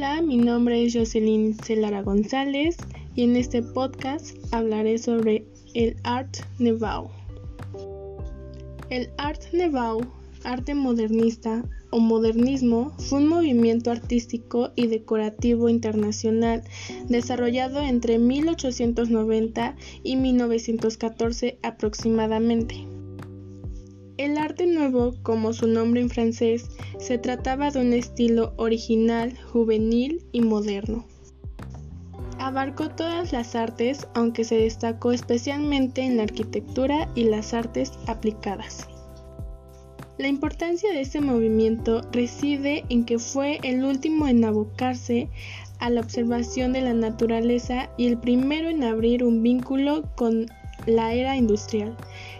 mi nombre es Jocelyn Celara González y en este podcast hablaré sobre el Art Nouveau. El Art Nouveau, arte modernista o modernismo, fue un movimiento artístico y decorativo internacional desarrollado entre 1890 y 1914 aproximadamente. El arte nuevo, como su nombre en francés, se trataba de un estilo original, juvenil y moderno. Abarcó todas las artes, aunque se destacó especialmente en la arquitectura y las artes aplicadas. La importancia de este movimiento reside en que fue el último en abocarse a la observación de la naturaleza y el primero en abrir un vínculo con la era industrial.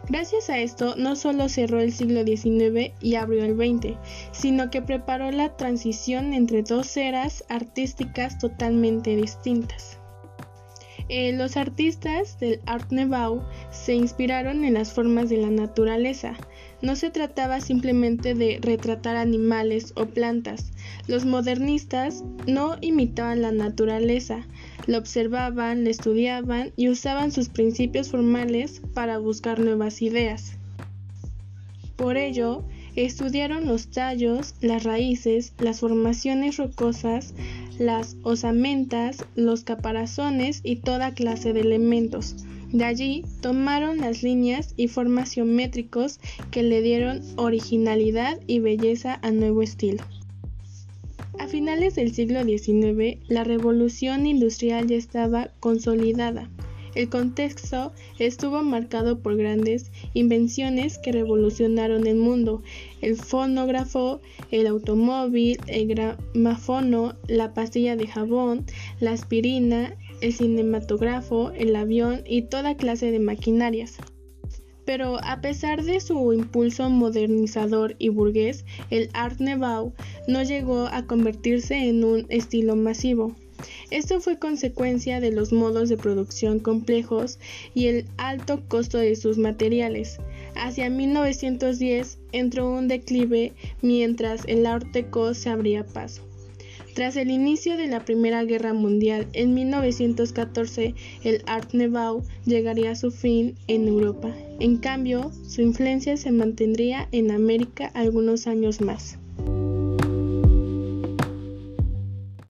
Gracias a esto, no solo cerró el siglo XIX y abrió el XX, sino que preparó la transición entre dos eras artísticas totalmente distintas. Eh, los artistas del Art Nouveau se inspiraron en las formas de la naturaleza. No se trataba simplemente de retratar animales o plantas. Los modernistas no imitaban la naturaleza, la observaban, la estudiaban y usaban sus principios formales para buscar nuevas ideas. Por ello, estudiaron los tallos, las raíces, las formaciones rocosas, las osamentas, los caparazones y toda clase de elementos. De allí tomaron las líneas y formas geométricos que le dieron originalidad y belleza al nuevo estilo. A finales del siglo XIX, la revolución industrial ya estaba consolidada. El contexto estuvo marcado por grandes invenciones que revolucionaron el mundo, el fonógrafo, el automóvil, el gramáfono, la pastilla de jabón, la aspirina, el cinematógrafo, el avión y toda clase de maquinarias. Pero a pesar de su impulso modernizador y burgués, el Art Nouveau no llegó a convertirse en un estilo masivo. Esto fue consecuencia de los modos de producción complejos y el alto costo de sus materiales. Hacia 1910 entró un declive mientras el Art Deco se abría paso. Tras el inicio de la Primera Guerra Mundial en 1914, el Art Nouveau llegaría a su fin en Europa. En cambio, su influencia se mantendría en América algunos años más.